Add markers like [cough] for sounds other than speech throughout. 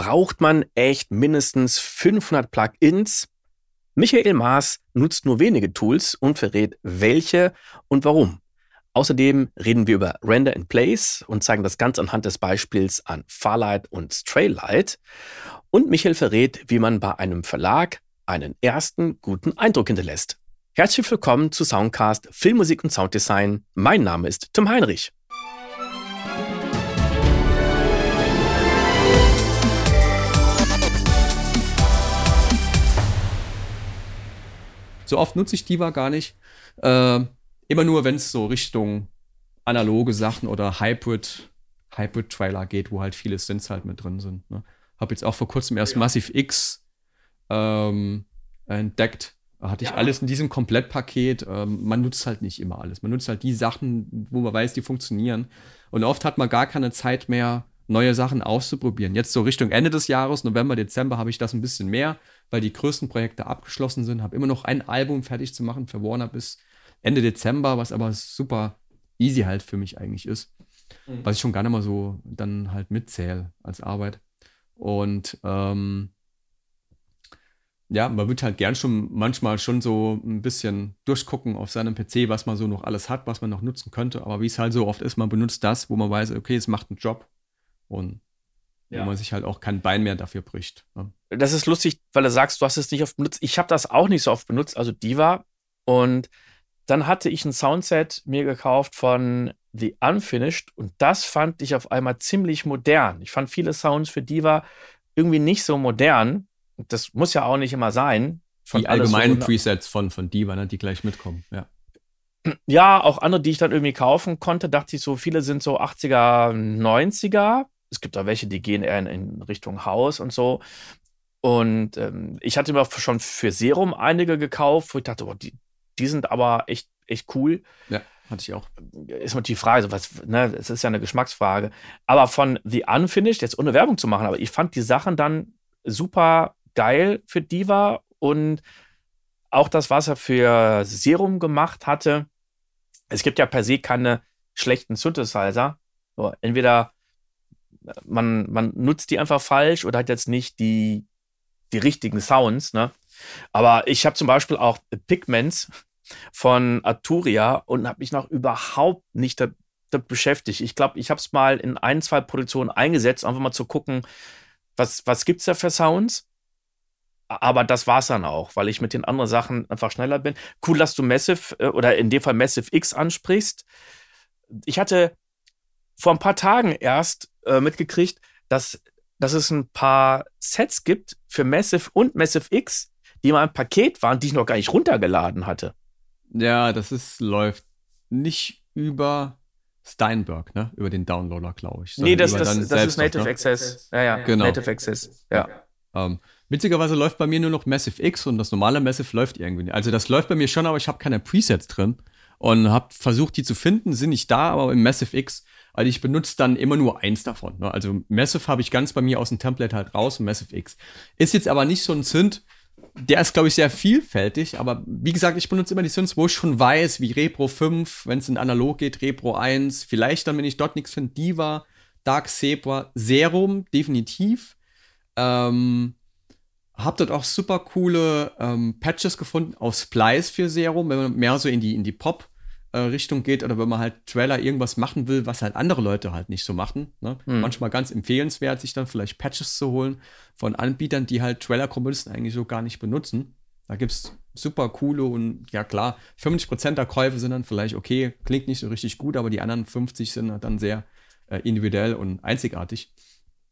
braucht man echt mindestens 500 Plugins? Michael Maas nutzt nur wenige Tools und verrät, welche und warum. Außerdem reden wir über Render in Place und zeigen das Ganze anhand des Beispiels an Farlight und Straylight. Und Michael verrät, wie man bei einem Verlag einen ersten guten Eindruck hinterlässt. Herzlich willkommen zu Soundcast Filmmusik und Sounddesign. Mein Name ist Tim Heinrich. So oft nutze ich Diva gar nicht. Äh, immer nur, wenn es so Richtung analoge Sachen oder Hybrid, Hybrid-Trailer geht, wo halt viele Synths halt mit drin sind. Ne? Hab jetzt auch vor kurzem erst ja. Massive X ähm, entdeckt. Hatte ich ja. alles in diesem Komplettpaket. Ähm, man nutzt halt nicht immer alles. Man nutzt halt die Sachen, wo man weiß, die funktionieren. Und oft hat man gar keine Zeit mehr, neue Sachen auszuprobieren. Jetzt so Richtung Ende des Jahres, November, Dezember, habe ich das ein bisschen mehr, weil die größten Projekte abgeschlossen sind. Habe immer noch ein Album fertig zu machen für Warner bis Ende Dezember, was aber super easy halt für mich eigentlich ist. Mhm. Was ich schon gar nicht mal so dann halt mitzähle als Arbeit. Und ähm, ja, man wird halt gern schon manchmal schon so ein bisschen durchgucken auf seinem PC, was man so noch alles hat, was man noch nutzen könnte. Aber wie es halt so oft ist, man benutzt das, wo man weiß, okay, es macht einen Job und ja. wo man sich halt auch kein Bein mehr dafür bricht. Ne? Das ist lustig, weil du sagst, du hast es nicht oft benutzt. Ich habe das auch nicht so oft benutzt, also Diva. Und dann hatte ich ein Soundset mir gekauft von The Unfinished und das fand ich auf einmal ziemlich modern. Ich fand viele Sounds für Diva irgendwie nicht so modern. Das muss ja auch nicht immer sein. Die allgemeinen so, Presets von, von Diva, ne, die gleich mitkommen, ja. Ja, auch andere, die ich dann irgendwie kaufen konnte, dachte ich so, viele sind so 80er, 90er. Es gibt auch welche, die gehen eher in, in Richtung Haus und so. Und ähm, ich hatte mir schon für Serum einige gekauft, wo ich dachte, oh, die, die sind aber echt, echt cool. Ja, hatte ich auch. Ist mal die Frage, was, ne, es ist ja eine Geschmacksfrage. Aber von The Unfinished, jetzt ohne Werbung zu machen, aber ich fand die Sachen dann super geil für Diva und auch das, was er für Serum gemacht hatte. Es gibt ja per se keine schlechten Synthesizer. So, entweder man, man nutzt die einfach falsch oder hat jetzt nicht die, die richtigen Sounds. Ne? Aber ich habe zum Beispiel auch Pigments von Arturia und habe mich noch überhaupt nicht damit beschäftigt. Ich glaube, ich habe es mal in ein, zwei Produktionen eingesetzt, einfach mal zu gucken, was, was gibt es da für Sounds. Aber das war es dann auch, weil ich mit den anderen Sachen einfach schneller bin. Cool, dass du Massive äh, oder in dem Fall Massive X ansprichst. Ich hatte vor ein paar Tagen erst äh, mitgekriegt, dass, dass es ein paar Sets gibt für Massive und Massive X, die mal ein Paket waren, die ich noch gar nicht runtergeladen hatte. Ja, das ist, läuft nicht über Steinberg, ne? Über den Downloader, glaube ich. Nee, das, das, das ist Native noch, ne? Access. Ja, ja, genau. Native Access. Ja. Ähm, witzigerweise läuft bei mir nur noch Massive X und das normale Massive läuft irgendwie nicht. Also das läuft bei mir schon, aber ich habe keine Presets drin und habe versucht, die zu finden, sind nicht da, aber im Massive X weil ich benutze dann immer nur eins davon. Ne? Also Massive habe ich ganz bei mir aus dem Template halt raus und Massive X. Ist jetzt aber nicht so ein Synth, der ist, glaube ich, sehr vielfältig, aber wie gesagt, ich benutze immer die Synths, wo ich schon weiß, wie Repro 5, wenn es in analog geht, Repro 1, vielleicht dann, wenn ich dort nichts finde, Diva, Dark Zebra, Serum, definitiv. Ähm, hab dort auch super coole ähm, Patches gefunden auf Splice für Serum, wenn man mehr so in die, in die Pop- Richtung geht oder wenn man halt Trailer irgendwas machen will, was halt andere Leute halt nicht so machen. Ne? Mhm. Manchmal ganz empfehlenswert, sich dann vielleicht Patches zu holen von Anbietern, die halt Trailer-Komponisten eigentlich so gar nicht benutzen. Da gibt es super coole und ja klar, 50% der Käufe sind dann vielleicht okay, klingt nicht so richtig gut, aber die anderen 50 sind dann sehr äh, individuell und einzigartig.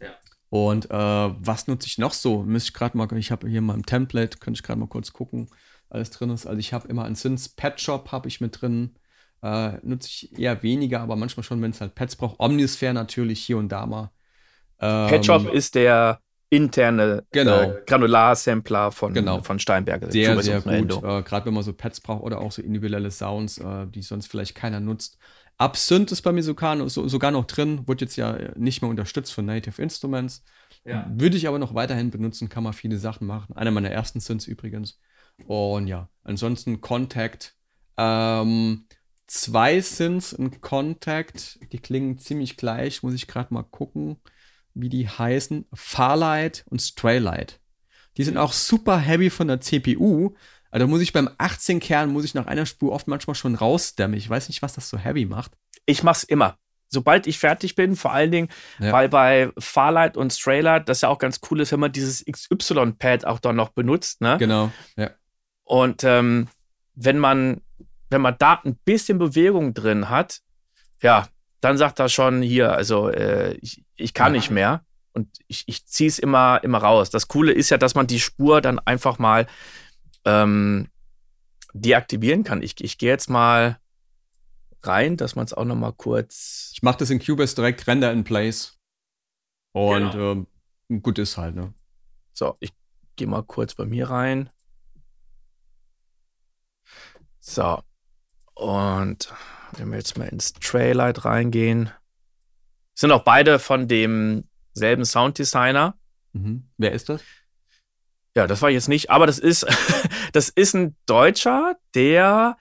Ja. Und äh, was nutze ich noch so? Müsste ich gerade mal, ich habe hier mal im Template, könnte ich gerade mal kurz gucken, alles drin ist. Also ich habe immer einen Sins Pet Shop habe ich mit drin. Äh, nutze ich eher weniger, aber manchmal schon, wenn es halt Pads braucht. Omnisphere natürlich hier und da mal. Ähm, Patchop ist der interne genau. äh, Granular-Sampler von, genau. von Steinberger. Sehr, sehr gut. Äh, Gerade wenn man so Pads braucht oder auch so individuelle Sounds, äh, die sonst vielleicht keiner nutzt. Absynth ist bei mir sogar, so, sogar noch drin, wird jetzt ja nicht mehr unterstützt von Native Instruments. Ja. Würde ich aber noch weiterhin benutzen, kann man viele Sachen machen. Einer meiner ersten Synths übrigens. Und ja, ansonsten Contact. Ähm, zwei Synths in Contact, die klingen ziemlich gleich, muss ich gerade mal gucken. wie die heißen, Farlight und Straylight. Die sind auch super heavy von der CPU. Also muss ich beim 18 Kern, muss ich nach einer Spur oft manchmal schon rausstemmen. Ich weiß nicht, was das so heavy macht. Ich mach's immer. Sobald ich fertig bin, vor allen Dingen, ja. weil bei Farlight und Straylight das ja auch ganz cool ist, wenn man dieses XY-Pad auch dann noch benutzt. Ne? Genau, ja. Und ähm, wenn man, wenn man da ein bisschen Bewegung drin hat, ja, dann sagt er schon hier, also äh, ich, ich kann nicht mehr und ich, ich ziehe es immer, immer raus. Das Coole ist ja, dass man die Spur dann einfach mal ähm, deaktivieren kann. Ich, ich gehe jetzt mal rein, dass man es auch noch mal kurz. Ich mache das in Cubase direkt Render in Place. Und genau. ähm, gut ist halt, ne? So, ich gehe mal kurz bei mir rein. So. Und wenn wir jetzt mal ins Trailight reingehen, sind auch beide von demselben Sounddesigner. Mhm. Wer ist das? Ja, das war jetzt nicht, aber das ist, [laughs] das ist ein Deutscher, der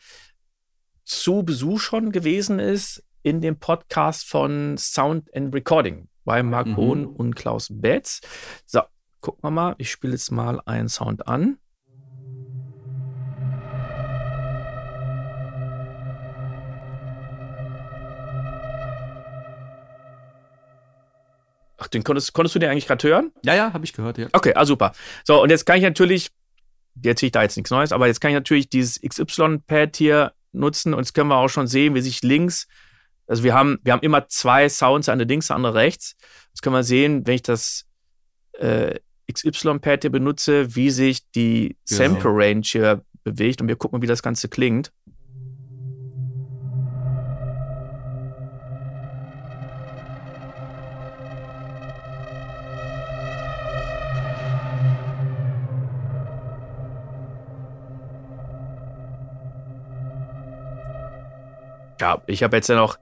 zu Besuch schon gewesen ist in dem Podcast von Sound and Recording bei Marc mhm. Hohn und Klaus Betz. So, gucken wir mal. Ich spiele jetzt mal einen Sound an. Ach, den konntest, konntest du den eigentlich gerade hören? Ja, ja, habe ich gehört, ja. Okay, ah, super. So, und jetzt kann ich natürlich, jetzt sehe ich da jetzt nichts Neues, aber jetzt kann ich natürlich dieses XY-Pad hier nutzen und jetzt können wir auch schon sehen, wie sich links, also wir haben, wir haben immer zwei Sounds, eine links, eine rechts. Jetzt können wir sehen, wenn ich das äh, XY-Pad hier benutze, wie sich die genau. Sample-Range hier bewegt und wir gucken, wie das Ganze klingt. Ja, ich habe jetzt ja noch,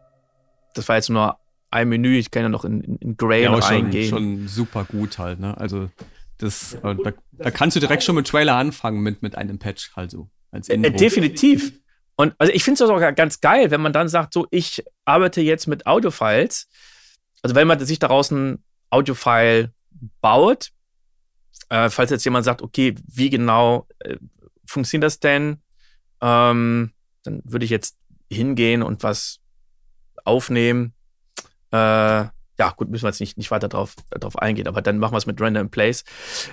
das war jetzt nur ein Menü, ich kann ja noch in, in, in Gray ja, reingehen. Schon, schon super gut halt, ne? Also das, äh, da, da, kannst du direkt schon mit Trailer anfangen, mit, mit einem Patch halt so. Als äh, definitiv. Und also ich finde es auch ganz geil, wenn man dann sagt, so, ich arbeite jetzt mit Audiofiles. Also wenn man sich daraus ein Audiofile baut, äh, falls jetzt jemand sagt, okay, wie genau äh, funktioniert das denn? Ähm, dann würde ich jetzt hingehen und was aufnehmen. Äh, ja, gut, müssen wir jetzt nicht, nicht weiter drauf, drauf eingehen, aber dann machen wir es mit in Place.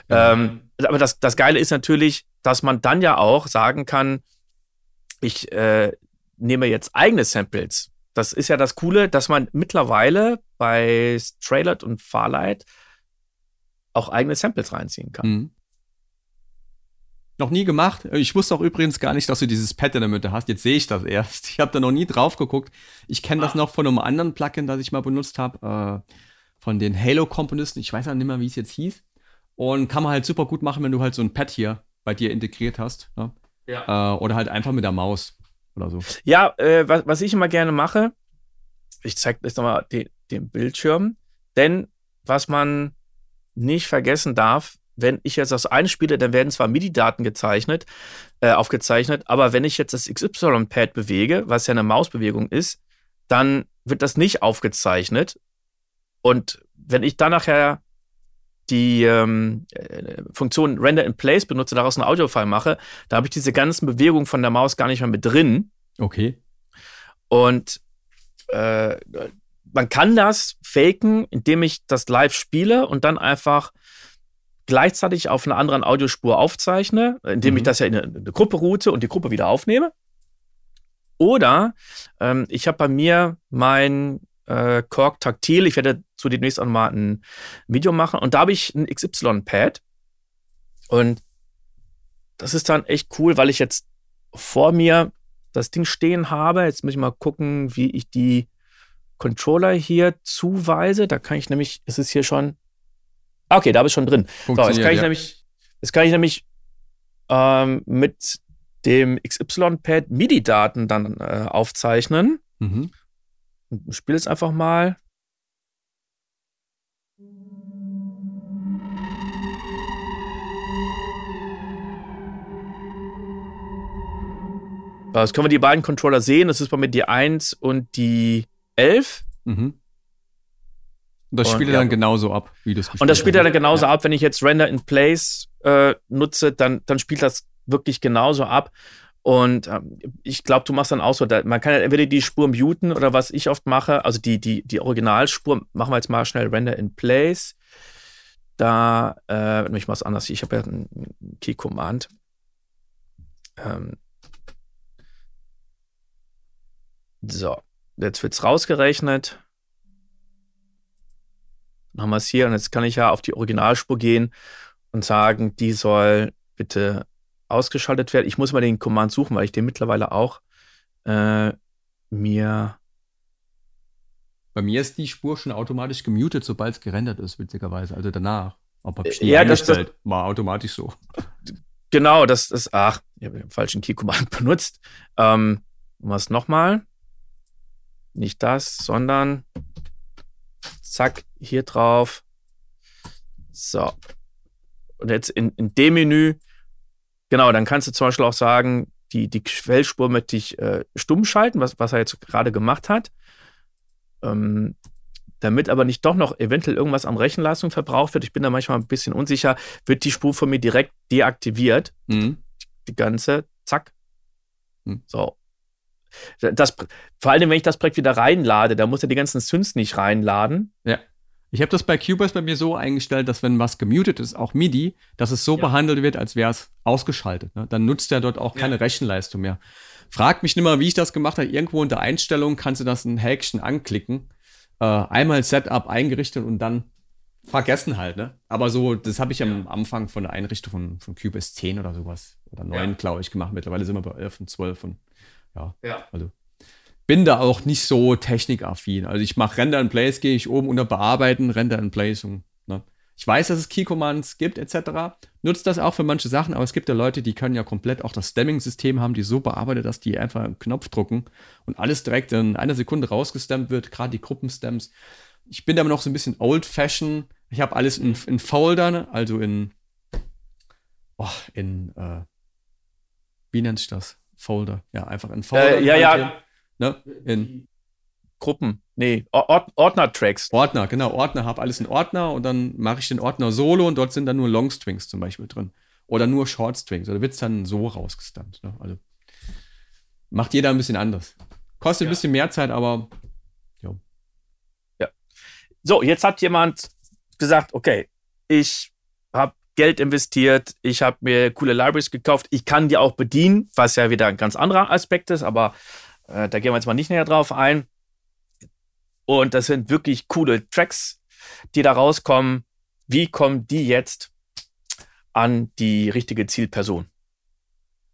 Ja. Ähm, aber das, das Geile ist natürlich, dass man dann ja auch sagen kann, ich äh, nehme jetzt eigene Samples. Das ist ja das Coole, dass man mittlerweile bei Straylight und Farlight auch eigene Samples reinziehen kann. Mhm. Noch nie gemacht. Ich wusste auch übrigens gar nicht, dass du dieses Pad in der Mitte hast. Jetzt sehe ich das erst. Ich habe da noch nie drauf geguckt. Ich kenne das ah. noch von einem anderen Plugin, das ich mal benutzt habe. Äh, von den Halo-Komponisten. Ich weiß auch nicht mehr, wie es jetzt hieß. Und kann man halt super gut machen, wenn du halt so ein Pad hier bei dir integriert hast. Ne? Ja. Äh, oder halt einfach mit der Maus oder so. Ja, äh, was, was ich immer gerne mache, ich zeige jetzt nochmal den, den Bildschirm. Denn was man nicht vergessen darf, wenn ich jetzt das einspiele, dann werden zwar MIDI-Daten gezeichnet, äh, aufgezeichnet, aber wenn ich jetzt das XY-Pad bewege, was ja eine Mausbewegung ist, dann wird das nicht aufgezeichnet. Und wenn ich dann nachher die ähm, äh, Funktion Render in Place benutze, daraus ein Audio-File mache, da habe ich diese ganzen Bewegungen von der Maus gar nicht mehr mit drin. Okay. Und äh, man kann das faken, indem ich das live spiele und dann einfach gleichzeitig auf einer anderen Audiospur aufzeichne, indem mhm. ich das ja in eine, eine, Gruppe route und die Gruppe wieder aufnehme. Oder ähm, ich habe bei mir mein äh, Korg Taktil, ich werde zu demnächst auch mal ein Video machen und da habe ich ein XY-Pad und das ist dann echt cool, weil ich jetzt vor mir das Ding stehen habe. Jetzt muss ich mal gucken, wie ich die Controller hier zuweise. Da kann ich nämlich, es ist hier schon Okay, da bist du schon drin. So, jetzt kann ich ja. nämlich, jetzt kann ich nämlich ähm, mit dem XY-Pad MIDI-Daten dann äh, aufzeichnen. Mhm. Spiel es einfach mal. Jetzt können wir die beiden Controller sehen. Das ist bei mir die 1 und die 11. Mhm. Und das spielt er dann genauso ab, wie du es Und das spielt er dann genauso ja. ab, wenn ich jetzt Render in Place äh, nutze, dann, dann spielt das wirklich genauso ab. Und ähm, ich glaube, du machst dann auch so, da, man kann ja entweder die Spur muten oder was ich oft mache, also die, die, die Originalspur, machen wir jetzt mal schnell Render in Place. Da, äh, ich mache es anders, ich habe ja einen Key Command. Ähm, so, jetzt wird es rausgerechnet. Dann haben wir es hier und jetzt kann ich ja auf die Originalspur gehen und sagen, die soll bitte ausgeschaltet werden. Ich muss mal den Command suchen, weil ich den mittlerweile auch äh, mir. Bei mir ist die Spur schon automatisch gemutet, sobald es gerendert ist, witzigerweise. Also danach. Aber ja, das, das war automatisch so. Genau, das ist, ach, ich habe den falschen Key-Command [laughs] benutzt. Ähm, was nochmal? Nicht das, sondern zack, hier drauf. So. Und jetzt in, in dem Menü Genau, dann kannst du zum Beispiel auch sagen, die, die Quellspur möchte ich äh, stumm schalten, was, was er jetzt gerade gemacht hat. Ähm, damit aber nicht doch noch eventuell irgendwas an Rechenleistung verbraucht wird, ich bin da manchmal ein bisschen unsicher, wird die Spur von mir direkt deaktiviert. Mhm. Die ganze, zack. Mhm. So. Das, vor allem, wenn ich das Projekt wieder reinlade, da muss er die ganzen Synths nicht reinladen. Ja. Ich habe das bei Cubase bei mir so eingestellt, dass wenn was gemutet ist, auch MIDI, dass es so ja. behandelt wird, als wäre es ausgeschaltet. Ne? Dann nutzt er dort auch keine ja. Rechenleistung mehr. Fragt mich nicht mal, wie ich das gemacht habe. Irgendwo unter Einstellungen kannst du das ein Häkchen anklicken. Äh, einmal Setup eingerichtet und dann vergessen halt, ne? Aber so, das habe ich ja. am Anfang von der Einrichtung von, von Cubase 10 oder sowas. Oder 9, ja. glaube ich, gemacht. Mittlerweile sind wir bei 11 und 12 und ja. ja. Also bin da auch nicht so technikaffin. Also ich mache Render in Place, gehe ich oben unter Bearbeiten, Render in Place und ne. Ich weiß, dass es Key-Commands gibt, etc. Nutzt das auch für manche Sachen, aber es gibt ja Leute, die können ja komplett auch das Stemming-System haben, die so bearbeitet, dass die einfach einen Knopf drucken und alles direkt in einer Sekunde rausgestemmt wird, gerade die Gruppenstems. Ich bin da noch so ein bisschen old-fashioned. Ich habe alles in, in Foldern, also in, oh, in, äh, wie nennt sich das? Folder. Ja, einfach in Folder. Äh, ja, ja. Ne? In Gruppen. Nee, Ord Ordner-Tracks. Ordner, genau. Ordner, habe alles in Ordner und dann mache ich den Ordner solo und dort sind dann nur Long-Strings zum Beispiel drin. Oder nur Short-Strings. Oder wird es dann so rausgestammt. Ne? Also macht jeder ein bisschen anders. Kostet ja. ein bisschen mehr Zeit, aber jo. ja. So, jetzt hat jemand gesagt, okay, ich habe Geld investiert, ich habe mir coole Libraries gekauft, ich kann die auch bedienen, was ja wieder ein ganz anderer Aspekt ist, aber äh, da gehen wir jetzt mal nicht näher drauf ein. Und das sind wirklich coole Tracks, die da rauskommen. Wie kommen die jetzt an die richtige Zielperson?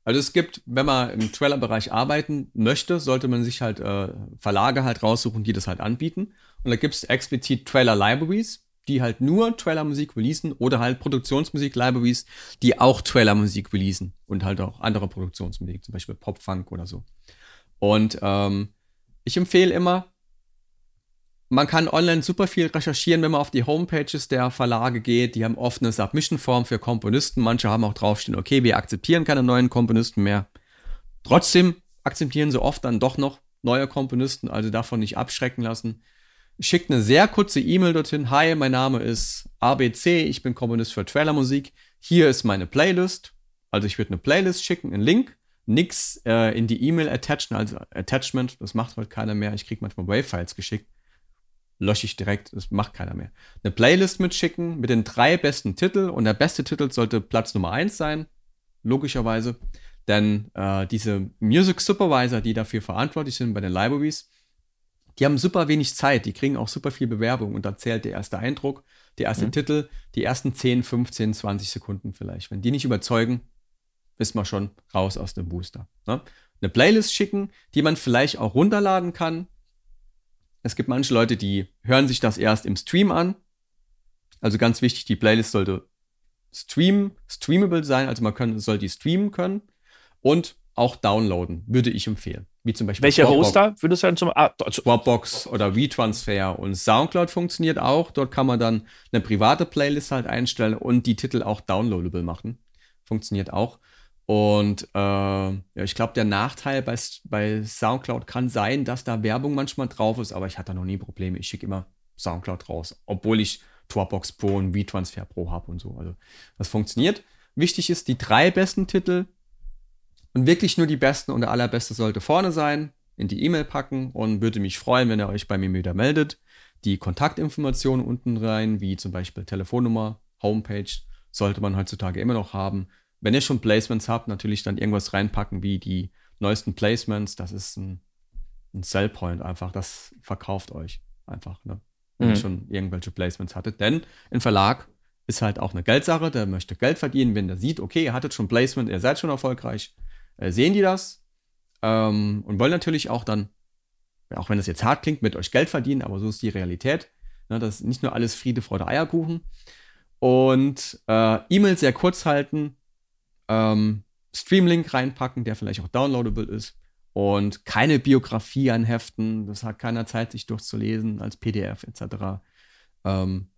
Also es gibt, wenn man im Trailer-Bereich arbeiten möchte, sollte man sich halt äh, Verlage halt raussuchen, die das halt anbieten. Und da gibt es explizit Trailer-Libraries, die halt nur Trailer-Musik releasen oder halt Produktionsmusik-Libraries, die auch Trailer-Musik releasen und halt auch andere Produktionsmusik, zum Beispiel Pop-Funk oder so. Und ähm, ich empfehle immer, man kann online super viel recherchieren, wenn man auf die Homepages der Verlage geht. Die haben oft eine Submission-Form für Komponisten. Manche haben auch draufstehen, okay, wir akzeptieren keine neuen Komponisten mehr. Trotzdem akzeptieren sie oft dann doch noch neue Komponisten, also davon nicht abschrecken lassen. Schickt eine sehr kurze E-Mail dorthin. Hi, mein Name ist ABC, ich bin Komponist für Trailermusik. Hier ist meine Playlist. Also ich würde eine Playlist schicken, einen Link nichts äh, in die E-Mail attachen, also Attachment, das macht heute keiner mehr. Ich kriege manchmal Wave-Files geschickt. Lösche ich direkt, das macht keiner mehr. Eine Playlist mitschicken mit den drei besten Titeln und der beste Titel sollte Platz Nummer eins sein, logischerweise. Denn äh, diese Music Supervisor, die dafür verantwortlich sind bei den Libraries, die haben super wenig Zeit, die kriegen auch super viel Bewerbung und da zählt der erste Eindruck, der erste mhm. Titel, die ersten 10, 15, 20 Sekunden vielleicht. Wenn die nicht überzeugen, ist man schon raus aus dem Booster. Ne? Eine Playlist schicken, die man vielleicht auch runterladen kann. Es gibt manche Leute, die hören sich das erst im Stream an. Also ganz wichtig, die Playlist sollte stream, streamable sein, also man kann, soll die streamen können und auch downloaden, würde ich empfehlen. Wie zum Beispiel Welche Dropbox, Hoster würdest du dann zum ah, Dropbox oder WeTransfer und Soundcloud funktioniert auch. Dort kann man dann eine private Playlist halt einstellen und die Titel auch downloadable machen. Funktioniert auch. Und äh, ja, ich glaube, der Nachteil bei, bei Soundcloud kann sein, dass da Werbung manchmal drauf ist, aber ich hatte da noch nie Probleme. Ich schicke immer Soundcloud raus, obwohl ich Dropbox Pro und WeTransfer Pro habe und so. Also das funktioniert. Wichtig ist, die drei besten Titel und wirklich nur die besten und der allerbeste sollte vorne sein, in die E-Mail packen und würde mich freuen, wenn ihr euch bei mir wieder meldet. Die Kontaktinformationen unten rein, wie zum Beispiel Telefonnummer, Homepage, sollte man heutzutage immer noch haben. Wenn ihr schon Placements habt, natürlich dann irgendwas reinpacken wie die neuesten Placements. Das ist ein, ein Sellpoint einfach. Das verkauft euch einfach, ne? wenn mhm. ihr schon irgendwelche Placements hattet. Denn ein Verlag ist halt auch eine Geldsache. Der möchte Geld verdienen, wenn der sieht, okay, ihr hattet schon Placement, ihr seid schon erfolgreich. Äh, sehen die das ähm, und wollen natürlich auch dann, auch wenn das jetzt hart klingt, mit euch Geld verdienen, aber so ist die Realität. Ne? Das ist nicht nur alles Friede, Freude, Eierkuchen. Und äh, E-Mails sehr kurz halten, ähm, Streamlink reinpacken, der vielleicht auch downloadable ist. Und keine Biografie anheften, das hat keiner Zeit, sich durchzulesen als PDF etc. Ähm,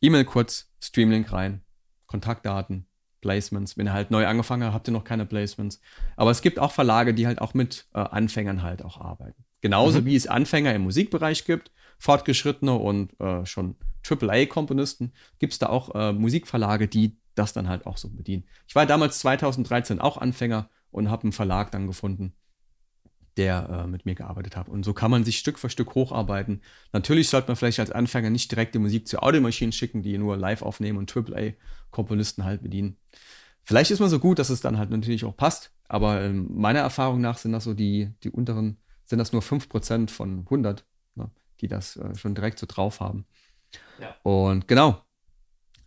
E-Mail kurz, Streamlink rein, Kontaktdaten, Placements. Wenn ihr halt neu angefangen habt, habt ihr noch keine Placements. Aber es gibt auch Verlage, die halt auch mit äh, Anfängern halt auch arbeiten. Genauso mhm. wie es Anfänger im Musikbereich gibt, fortgeschrittene und äh, schon AAA-Komponisten, gibt es da auch äh, Musikverlage, die das dann halt auch so bedienen. Ich war damals 2013 auch Anfänger und habe einen Verlag dann gefunden, der äh, mit mir gearbeitet hat. Und so kann man sich Stück für Stück hocharbeiten. Natürlich sollte man vielleicht als Anfänger nicht direkt die Musik zu Audiomaschinen schicken, die nur live aufnehmen und AAA-Komponisten halt bedienen. Vielleicht ist man so gut, dass es dann halt natürlich auch passt, aber äh, meiner Erfahrung nach sind das so die, die unteren, sind das nur 5% von 100, ne, die das äh, schon direkt so drauf haben. Ja. Und genau,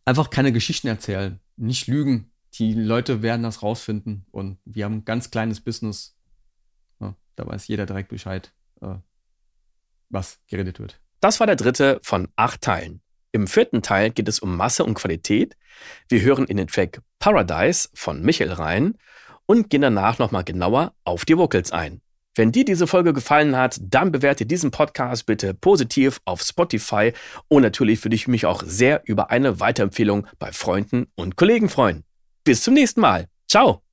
einfach keine Geschichten erzählen, nicht lügen. Die Leute werden das rausfinden und wir haben ein ganz kleines Business. Da weiß jeder direkt Bescheid, äh, was geredet wird. Das war der dritte von acht Teilen. Im vierten Teil geht es um Masse und Qualität. Wir hören in den Track Paradise von Michael rein und gehen danach nochmal genauer auf die Vocals ein. Wenn dir diese Folge gefallen hat, dann bewerte diesen Podcast bitte positiv auf Spotify und natürlich würde ich mich auch sehr über eine Weiterempfehlung bei Freunden und Kollegen freuen. Bis zum nächsten Mal. Ciao.